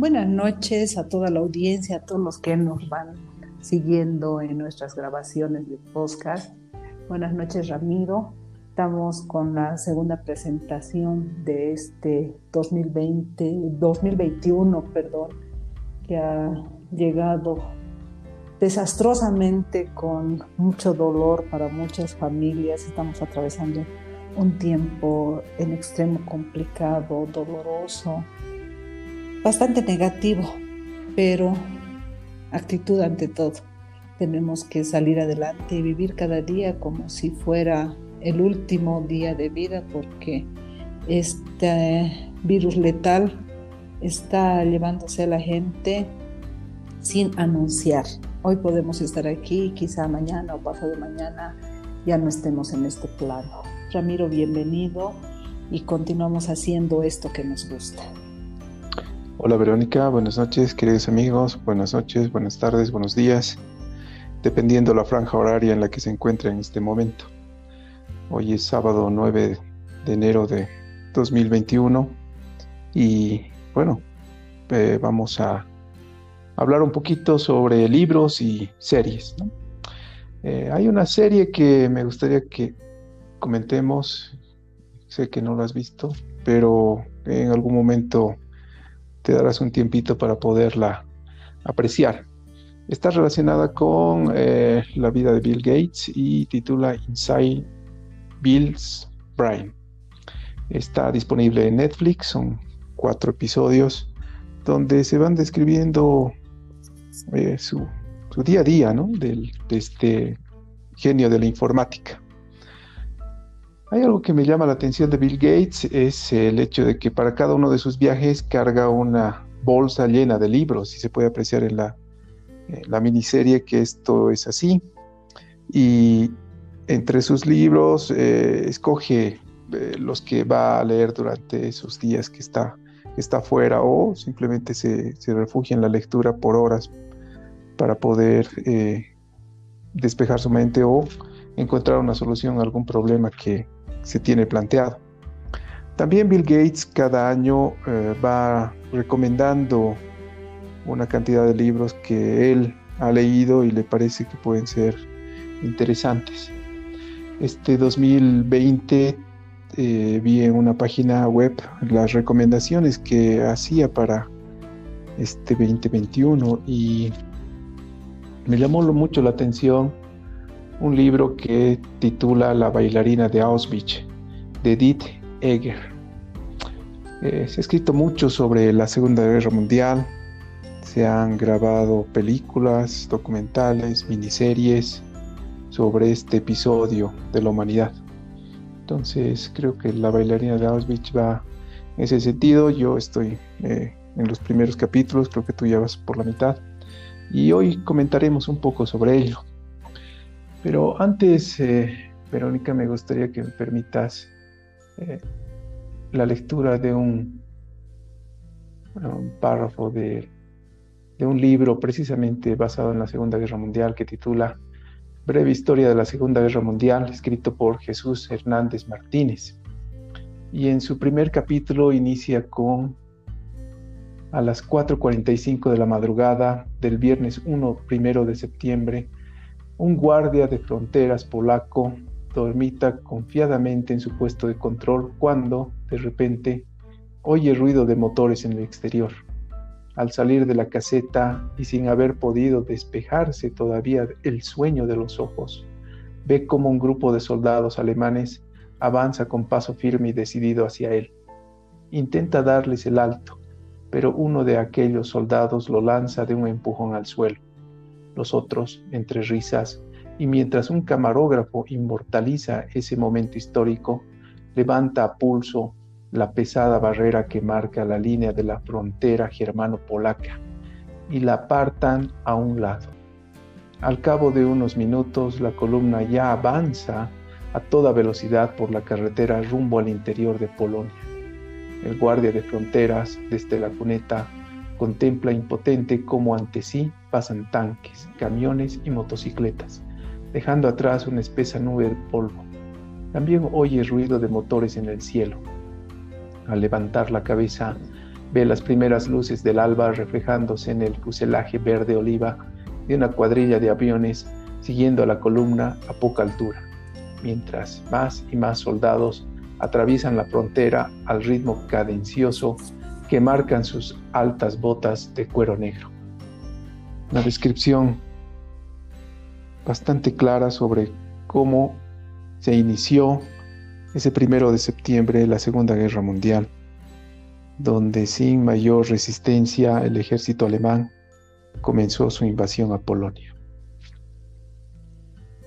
Buenas noches a toda la audiencia, a todos los que nos van siguiendo en nuestras grabaciones de podcast. Buenas noches, Ramiro. Estamos con la segunda presentación de este 2020, 2021, perdón, que ha llegado desastrosamente con mucho dolor para muchas familias. Estamos atravesando un tiempo en extremo complicado, doloroso, bastante negativo, pero actitud ante todo. Tenemos que salir adelante y vivir cada día como si fuera el último día de vida porque este virus letal está llevándose a la gente sin anunciar. Hoy podemos estar aquí, quizá mañana o pasado mañana ya no estemos en este plano. Ramiro, bienvenido y continuamos haciendo esto que nos gusta. Hola Verónica, buenas noches queridos amigos, buenas noches, buenas tardes, buenos días, dependiendo la franja horaria en la que se encuentra en este momento. Hoy es sábado 9 de enero de 2021 y bueno, eh, vamos a hablar un poquito sobre libros y series. Eh, hay una serie que me gustaría que comentemos, sé que no lo has visto, pero en algún momento te darás un tiempito para poderla apreciar. Está relacionada con eh, la vida de Bill Gates y titula Inside Bill's Brain. Está disponible en Netflix, son cuatro episodios donde se van describiendo eh, su, día a día ¿no? de este genio de la informática. Hay algo que me llama la atención de Bill Gates, es el hecho de que para cada uno de sus viajes carga una bolsa llena de libros y se puede apreciar en la, la miniserie que esto es así. Y entre sus libros eh, escoge eh, los que va a leer durante esos días que está, está fuera o simplemente se, refugia en la lectura por horas para poder eh, despejar su mente o encontrar una solución a algún problema que, se tiene planteado. También Bill Gates cada año eh, va recomendando una cantidad de libros que él ha leído y le parece que pueden ser interesantes. Este 2020 eh, vi en una página web las recomendaciones que hacía para este 2021 y me llamó mucho la atención un libro que titula La bailarina de Auschwitz, de Edith Eger. Eh, se ha escrito mucho sobre la Segunda Guerra Mundial, se han grabado películas, documentales, miniseries sobre este episodio de la humanidad. Entonces creo que la bailarina de Auschwitz va en ese sentido. Yo estoy eh, en los primeros capítulos, creo que tú ya vas por la mitad. Y hoy comentaremos un poco sobre ello. Pero antes, eh, Verónica, me gustaría que me permitas eh, la lectura de un, párrafo de, un libro precisamente basado en la Segunda Guerra Mundial que titula Breve Historia de la Segunda Guerra Mundial, escrito por Jesús Hernández Martínez. Y en su primer capítulo inicia con a las 4.45 de la madrugada del viernes 1 primero de septiembre un guardia de fronteras polaco dormita confiadamente en su puesto de control cuando, de repente, oye ruido de motores en el exterior. Al salir de la caseta y sin haber podido despejarse todavía el sueño de los ojos, ve como un grupo de soldados alemanes avanza con paso firme y decidido hacia él. Intenta darles el alto, pero uno de aquellos soldados lo lanza de un empujón al suelo los otros entre risas, y mientras un camarógrafo inmortaliza ese momento histórico, levanta a pulso la pesada barrera que marca la línea de la frontera germano-polaca y la apartan a un lado. Al cabo de unos minutos, la columna ya avanza a toda velocidad por la carretera rumbo al interior de Polonia. El guardia de fronteras, desde la cuneta, contempla impotente cómo ante sí pasan tanques, camiones y motocicletas, dejando atrás una espesa nube de polvo. También oye ruido de motores en el cielo. Al levantar la cabeza, ve las primeras luces del alba reflejándose en el fuselaje verde oliva de una cuadrilla de aviones siguiendo a la columna a poca altura, mientras más y más soldados atraviesan la frontera al ritmo cadencioso que marcan sus altas botas de cuero negro. Una descripción bastante clara sobre cómo se inició ese primero de septiembre de la Segunda Guerra Mundial, donde sin mayor resistencia el ejército alemán comenzó su invasión a Polonia.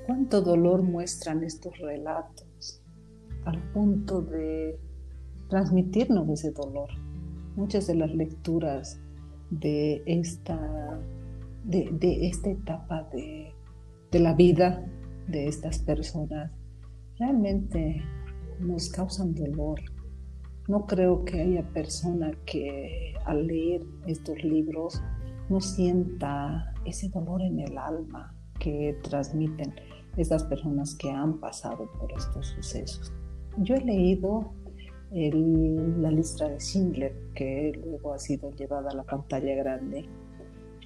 Cuánto dolor muestran estos relatos al punto de transmitirnos ese dolor. Muchas de las lecturas de esta, de, esta etapa de, la vida de estas personas realmente nos causan dolor. No creo que haya persona que al leer estos libros no sienta ese dolor en el alma que transmiten estas personas que han pasado por estos sucesos. Yo he leído la lista de Schindler, que luego ha sido llevada a la pantalla grande.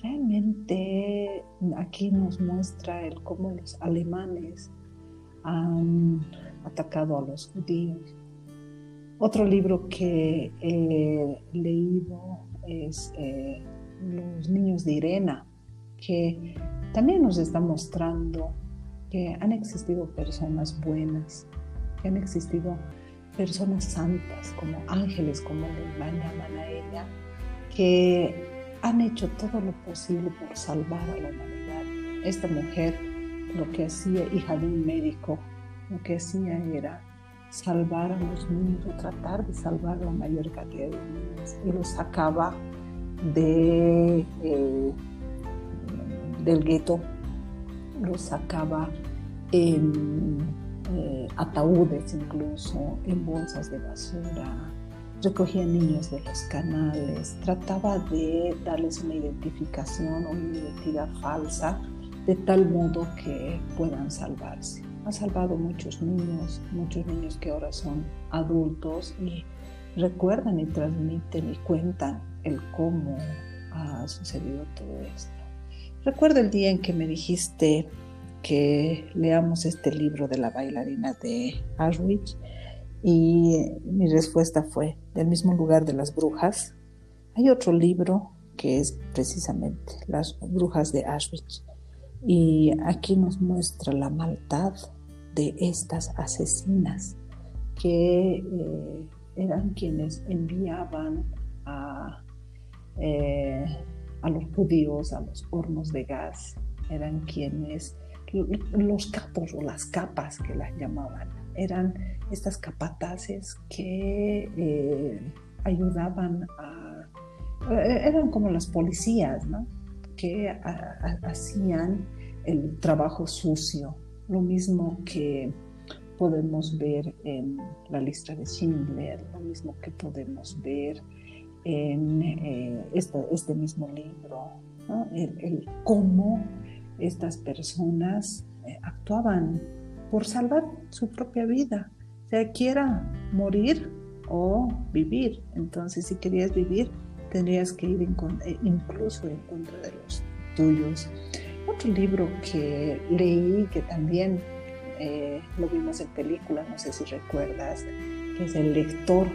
Realmente aquí nos muestra el cómo los alemanes han atacado a los judíos. Otro libro que he leído es eh, Los niños de Irena, que también nos está mostrando que han existido personas buenas, que han existido personas santas, como ángeles, como le llaman a ella, que han hecho todo lo posible por salvar a la humanidad. Esta mujer lo que hacía, hija de un médico, lo que hacía era salvar a los niños tratar de salvar la mayor cantidad de niños y los sacaba eh, del gueto, los sacaba en eh, ataúdes incluso, en bolsas de basura, recogía niños de los canales, trataba de darles una identificación o una identidad falsa de tal modo que puedan salvarse ha salvado muchos niños, muchos niños que ahora son adultos y recuerdan y transmiten y cuentan el cómo ha sucedido todo esto. Recuerdo el día en que me dijiste que leamos este libro de la bailarina de Auschwitz y mi respuesta fue del mismo lugar de las brujas. Hay otro libro que es precisamente Las brujas de Auschwitz y aquí nos muestra la maldad de estas asesinas que eh, eran quienes enviaban a, eh, a los judíos a los hornos de gas, eran quienes, los capos o las capas que las llamaban, eran estas capataces que eh, ayudaban a, eran como las policías, ¿no? que hacían el trabajo sucio. Lo mismo que podemos ver en la lista de Schindler, lo mismo que podemos ver en eh, este, mismo libro, el, cómo estas personas eh, actuaban por salvar su propia vida, sea quiera morir o vivir. Entonces, si querías vivir, tendrías que ir eh, incluso en contra de los tuyos. Otro libro que leí, que también eh, lo vimos en película, no sé si recuerdas, que es El lector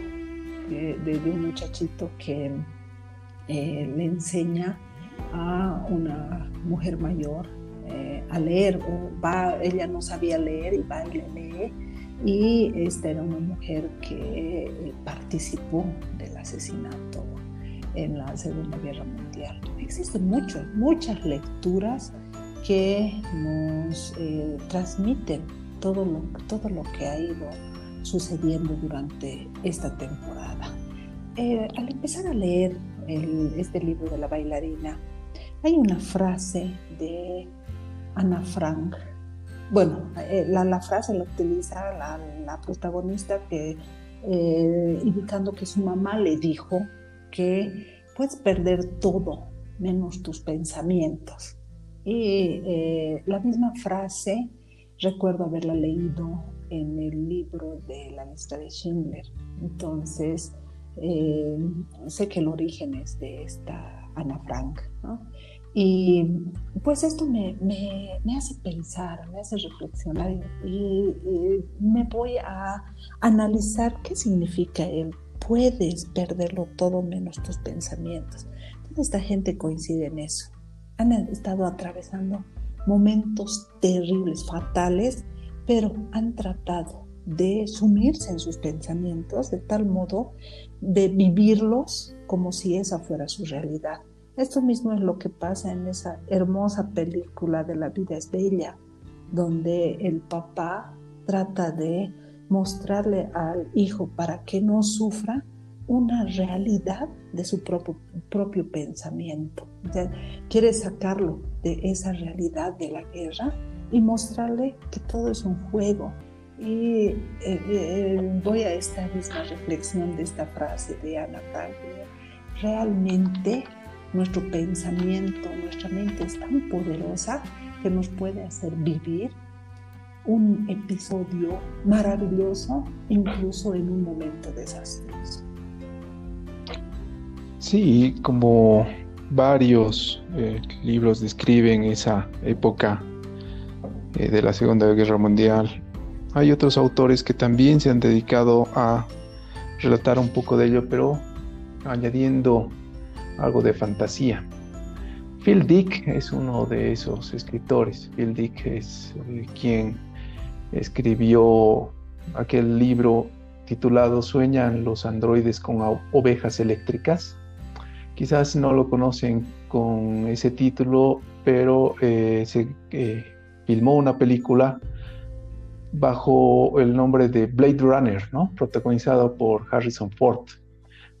de, un muchachito que eh, le enseña a una mujer mayor eh, a leer, o va, ella no sabía leer y va y le lee, y esta era una mujer que participó del asesinato en la Segunda Guerra Mundial. Existen muchas, muchas lecturas que nos eh, transmiten todo lo, todo lo que ha ido sucediendo durante esta temporada. Eh, al empezar a leer este libro de la bailarina, hay una frase de Ana Frank. Bueno, eh, la, frase la utiliza la, protagonista que, indicando que su mamá le dijo que puedes perder todo menos tus pensamientos. Y eh, la misma frase recuerdo haberla leído en el libro de la lista de Schindler. Entonces, Eh, sé que el origen es de esta Ana Frank, Y pues esto me, hace pensar, me hace reflexionar y, me voy a analizar qué significa el puedes perderlo todo menos tus pensamientos. Toda esta gente coincide en eso. Han estado atravesando momentos terribles, fatales, pero han tratado de sumirse en sus pensamientos de tal modo de vivirlos como si esa fuera su realidad. Esto mismo es lo que pasa en esa hermosa película de La vida es bella, donde el papá trata de mostrarle al hijo para que no sufra una realidad de su propio, propio pensamiento. quiere sacarlo de esa realidad de la guerra y mostrarle que todo es un juego, y eh, eh, voy a esta misma reflexión de esta frase de Ana Frank. Realmente nuestro pensamiento, nuestra mente es tan poderosa que nos puede hacer vivir un episodio maravilloso, incluso en un momento desastroso. Sí, como varios eh, libros describen esa época de la Segunda Guerra Mundial, hay otros autores que también se han dedicado a relatar un poco de ello, pero añadiendo algo de fantasía. Phil Dick es uno de esos escritores. Phil Dick es eh, quien escribió aquel libro titulado Sueñan los androides con ovejas eléctricas. Quizás no lo conocen con ese título, pero eh, se eh, filmó una película bajo el nombre de Blade Runner, ¿no? protagonizado por Harrison Ford.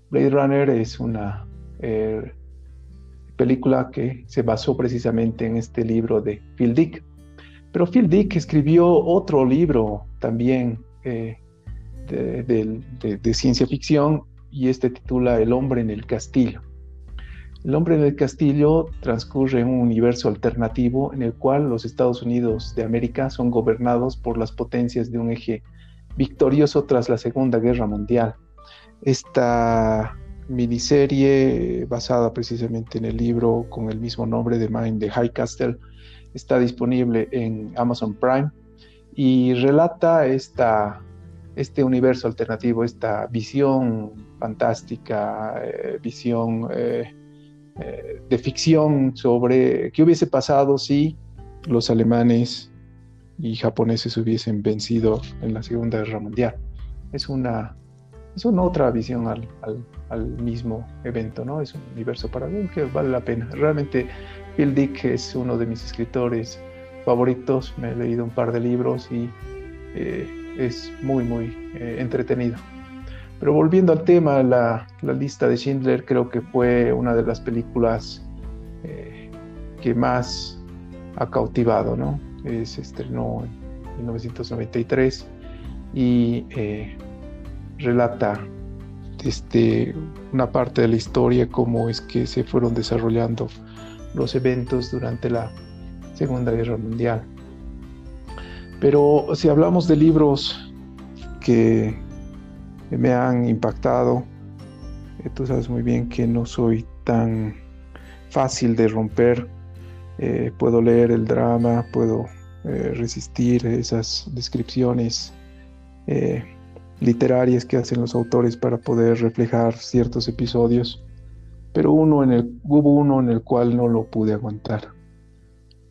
Blade Runner es una eh, película que se basó precisamente en este libro de Phil Dick. Pero Phil Dick escribió otro libro también eh, de ciencia ficción y este titula El hombre en el castillo. El hombre del castillo transcurre en un universo alternativo en el cual los Estados Unidos de América son gobernados por las potencias de un eje victorioso tras la Segunda Guerra Mundial. Esta miniserie, basada precisamente en el libro con el mismo nombre de Mind de High Castle, está disponible en Amazon Prime y relata esta, este universo alternativo, esta visión fantástica, eh, visión... Eh, eh, de ficción sobre qué hubiese pasado si los alemanes y japoneses hubiesen vencido en la Segunda Guerra Mundial. Es una, es una otra visión al, al, mismo evento, ¿no? Es un universo paralelo que vale la pena. Realmente Phil Dick es uno de mis escritores favoritos, me he leído un par de libros y eh, es muy, muy eh, entretenido. Pero volviendo al tema, la, lista de Schindler creo que fue una de las películas eh, que más ha cautivado, ¿no? se estrenó en 1993 y eh, relata este, una parte de la historia, cómo es que se fueron desarrollando los eventos durante la Segunda Guerra Mundial. Pero si hablamos de libros que me han impactado. Eh, tú sabes muy bien que no soy tan fácil de romper. Eh, puedo leer el drama, puedo eh, resistir esas descripciones literarias que hacen los autores para poder reflejar ciertos episodios, pero uno en el, hubo uno en el cual no lo pude aguantar.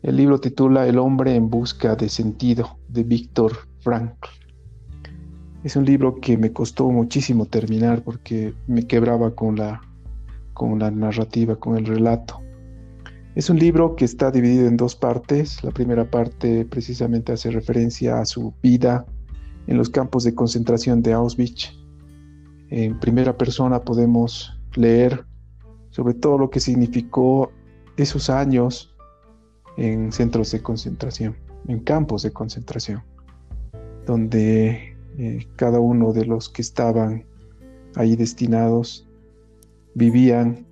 El libro titula El hombre en busca de sentido de Víctor Frankl. Es un libro que me costó muchísimo terminar porque me quebraba con la, con la narrativa, con el relato. Es un libro que está dividido en dos partes. La primera parte precisamente hace referencia a su vida en los campos de concentración de Auschwitz. En primera persona podemos leer sobre todo lo que significó esos años en centros de concentración, en campos de concentración, donde eh, cada uno de los que estaban ahí destinados vivían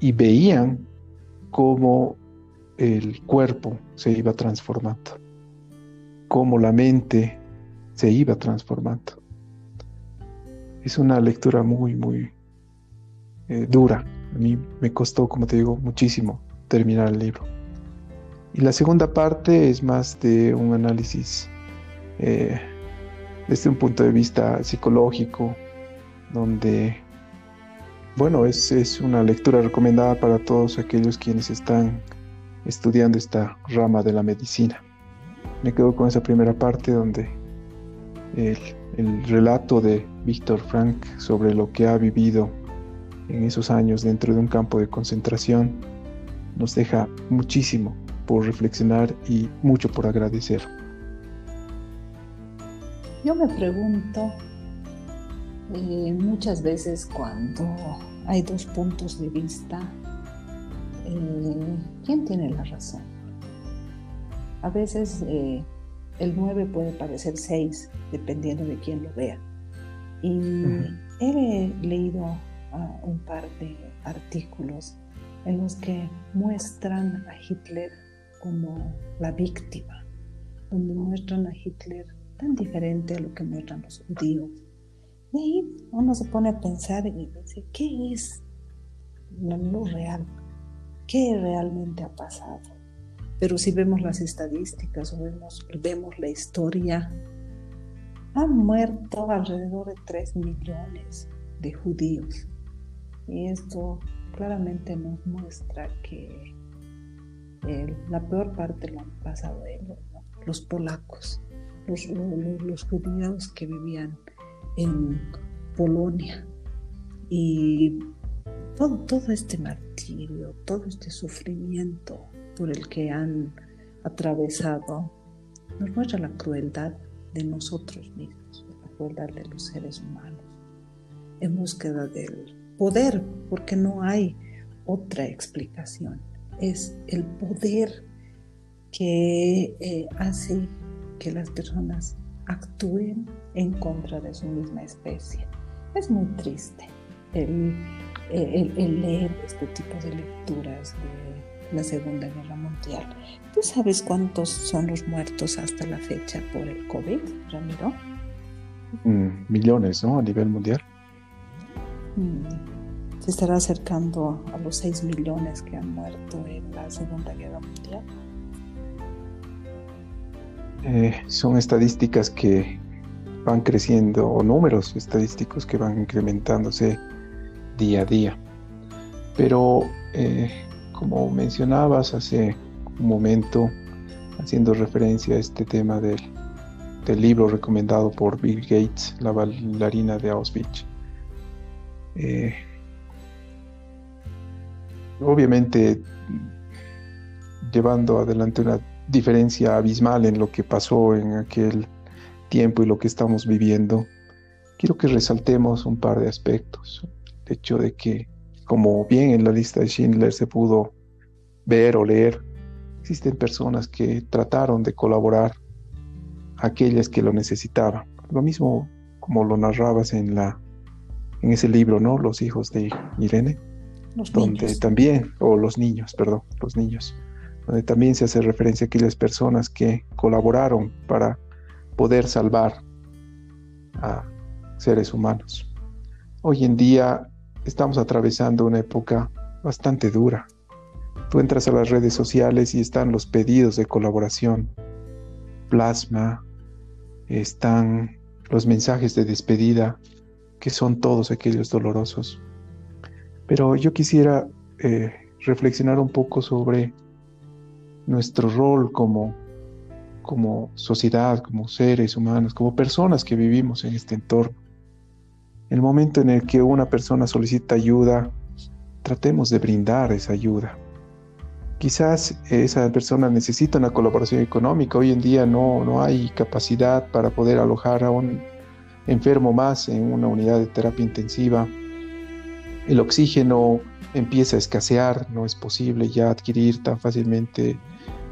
y veían cómo el cuerpo se iba transformando, cómo la mente se iba transformando. es una lectura muy, muy eh, dura. A mí me costó, como te digo, muchísimo terminar el libro. Y la segunda parte es más de un análisis eh, desde un punto de vista psicológico, donde, bueno, es, es una lectura recomendada para todos aquellos quienes están estudiando esta rama de la medicina. Me quedo con esa primera parte donde el, el relato de Víctor Frank sobre lo que ha vivido en esos años dentro de un campo de concentración nos deja muchísimo por reflexionar y mucho por agradecer. Yo me pregunto eh, muchas veces cuando hay dos puntos de vista, eh, ¿quién tiene la razón? A veces eh, el 9 puede parecer 6, dependiendo de quién lo vea. Y he leído ah, un par de artículos en los que muestran a Hitler como la víctima, donde muestran a Hitler tan diferente a lo que muestran los judíos. Y ahí uno se pone a pensar y dice, ¿qué es lo real? ¿Qué realmente ha pasado? Pero si vemos las estadísticas o vemos, vemos la historia, han muerto alrededor de 3 millones de judíos. Y esto claramente nos muestra que la peor parte lo han pasado ellos, los polacos los, judíos que vivían en Polonia. Y todo, todo este martirio, todo este sufrimiento por el que han atravesado, nos muestra la crueldad de nosotros mismos, la crueldad de los seres humanos, en búsqueda del poder, porque no hay otra explicación. Es el poder que eh, hace que las personas actúen en contra de su misma especie. Es muy triste el, leer este tipo de lecturas de la Segunda Guerra Mundial. ¿Tú sabes cuántos son los muertos hasta la fecha por el COVID, Ramiro? Mm, millones, ¿no? A nivel mundial. Mm, se estará acercando a los 6 millones que han muerto en la Segunda Guerra Mundial. Eh, son estadísticas que van creciendo o números estadísticos que van incrementándose día a día. Pero eh, como mencionabas hace un momento, haciendo referencia a este tema del, libro recomendado por Bill Gates, La bailarina de Auschwitz, eh, obviamente llevando adelante una diferencia abismal en lo que pasó en aquel tiempo y lo que estamos viviendo, quiero que resaltemos un par de aspectos. El hecho de que, como bien en la lista de Schindler se pudo ver o leer, existen personas que trataron de colaborar a aquellas que lo necesitaban. Lo mismo como lo narrabas en la en ese libro, ¿no? Los hijos de Irene, donde también o los niños, perdón, los niños donde también se hace referencia a aquellas personas que colaboraron para poder salvar a seres humanos. Hoy en día estamos atravesando una época bastante dura. Tú entras a las redes sociales y están los pedidos de colaboración, plasma, están los mensajes de despedida, que son todos aquellos dolorosos. Pero yo quisiera eh, reflexionar un poco sobre nuestro rol como, como sociedad, como seres humanos, como personas que vivimos en este entorno. El momento en el que una persona solicita ayuda, tratemos de brindar esa ayuda. Quizás esa persona necesita una colaboración económica. Hoy en día no, no hay capacidad para poder alojar a un enfermo más en una unidad de terapia intensiva. El oxígeno empieza a escasear, no es posible ya adquirir tan fácilmente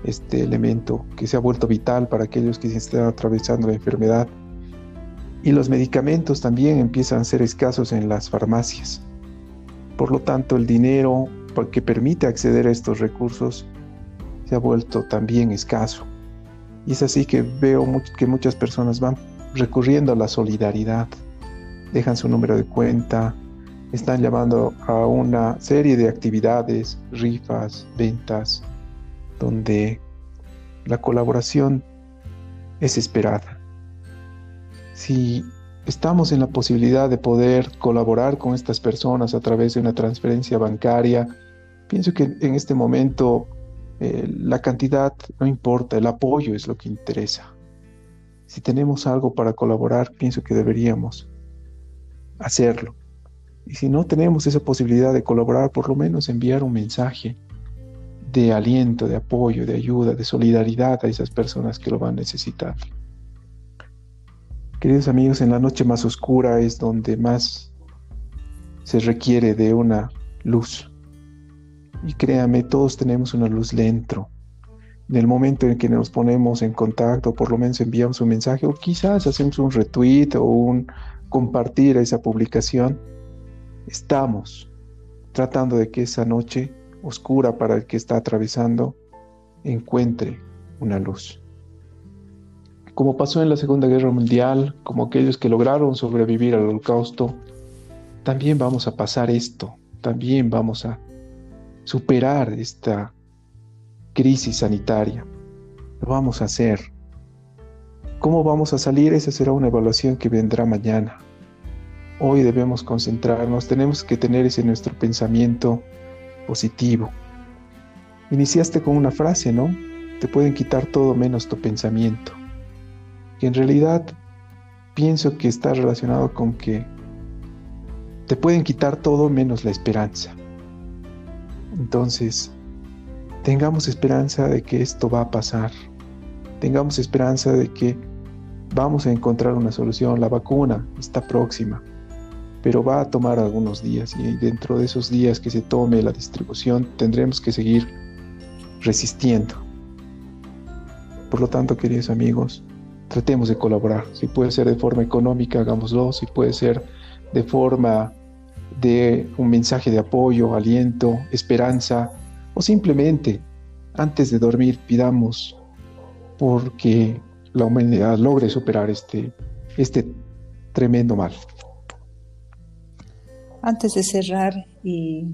este elemento que se ha vuelto vital para aquellos que se están atravesando la enfermedad. Y los medicamentos también empiezan a ser escasos en las farmacias. Por lo tanto, el dinero que permite acceder a estos recursos se ha vuelto también escaso. Y es así que veo que muchas personas van recurriendo a la solidaridad. dejan su número de cuenta, están llamando a una serie de actividades, rifas, ventas, donde la colaboración es esperada. Si estamos en la posibilidad de poder colaborar con estas personas a través de una transferencia bancaria, pienso que en este momento eh, la cantidad no importa, el apoyo es lo que interesa. Si tenemos algo para colaborar, pienso que deberíamos hacerlo. Y si no tenemos esa posibilidad de colaborar, por lo menos enviar un mensaje de aliento, de apoyo, de ayuda, de solidaridad a esas personas que lo van a necesitar. Queridos amigos, en la noche más oscura es donde más se requiere de una luz. Y créame, todos tenemos una luz dentro. En el momento en que nos ponemos en contacto, por lo menos enviamos un mensaje o quizás hacemos un retweet o un compartir esa publicación, estamos tratando de que esa noche oscura para el que está atravesando encuentre una luz. Como pasó en la Segunda Guerra Mundial, como aquellos que lograron sobrevivir al holocausto, también vamos a pasar esto, también vamos a superar esta crisis sanitaria. Lo vamos a hacer. ¿Cómo vamos a salir? Esa será una evaluación que vendrá mañana. Hoy debemos concentrarnos, tenemos que tener ese nuestro pensamiento positivo. Iniciaste con una frase, ¿no? Te pueden quitar todo menos tu pensamiento. Y en realidad pienso que está relacionado con que te pueden quitar todo menos la esperanza. Entonces, tengamos esperanza de que esto va a pasar. Tengamos esperanza de que vamos a encontrar una solución. La vacuna está próxima pero va a tomar algunos días y dentro de esos días que se tome la distribución tendremos que seguir resistiendo. Por lo tanto, queridos amigos, tratemos de colaborar. Si puede ser de forma económica, hagámoslo. Si puede ser de forma de un mensaje de apoyo, aliento, esperanza, o simplemente antes de dormir pidamos porque la humanidad logre superar este, este tremendo mal. Antes de cerrar y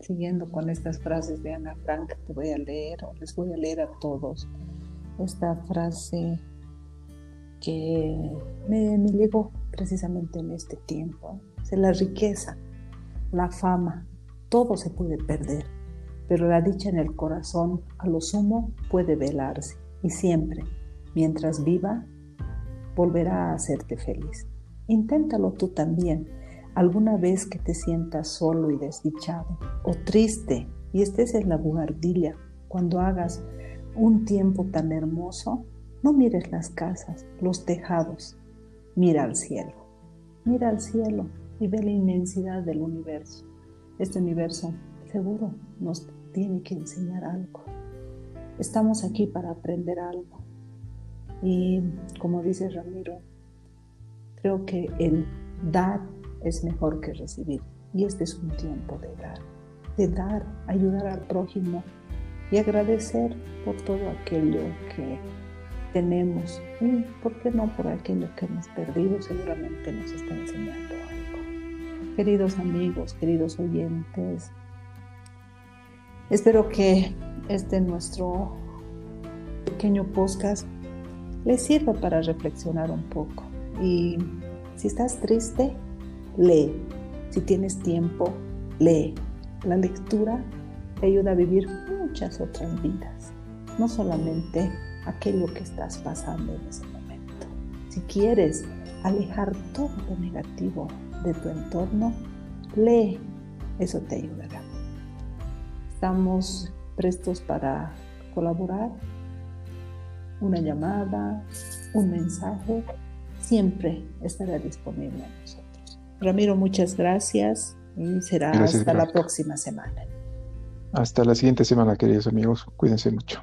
siguiendo con estas frases de Ana Frank, te voy a leer o les voy a leer a todos esta frase que me, llegó precisamente en este tiempo. La riqueza, la fama, todo se puede perder, pero la dicha en el corazón a lo sumo puede velarse y siempre, mientras viva, volverá a hacerte feliz. Inténtalo tú también alguna vez que te sientas solo y desdichado o triste y estés en la buhardilla cuando hagas un tiempo tan hermoso, no mires las casas, los tejados, mira al cielo. Mira al cielo y ve la inmensidad del universo. Este universo seguro nos tiene que enseñar algo. Estamos aquí para aprender algo. Y como dice Ramiro, creo que el dar es mejor que recibir. Y este es un tiempo de dar, de dar, ayudar al prójimo y agradecer por todo aquello que tenemos y, ¿por qué no, por aquello que hemos perdido? Seguramente nos está enseñando algo. Queridos amigos, queridos oyentes, espero que este nuestro pequeño podcast les sirva para reflexionar un poco. Y si estás triste, lee. Si tienes tiempo, lee. La lectura te ayuda a vivir muchas otras vidas, no solamente aquello que estás pasando en ese momento. Si quieres alejar todo lo negativo de tu entorno, lee. Eso te ayudará. Estamos prestos para colaborar. Una llamada, un mensaje, siempre estará disponible a nosotros. Ramiro, muchas gracias y será hasta la próxima semana. Hasta la siguiente semana, queridos amigos. Cuídense mucho.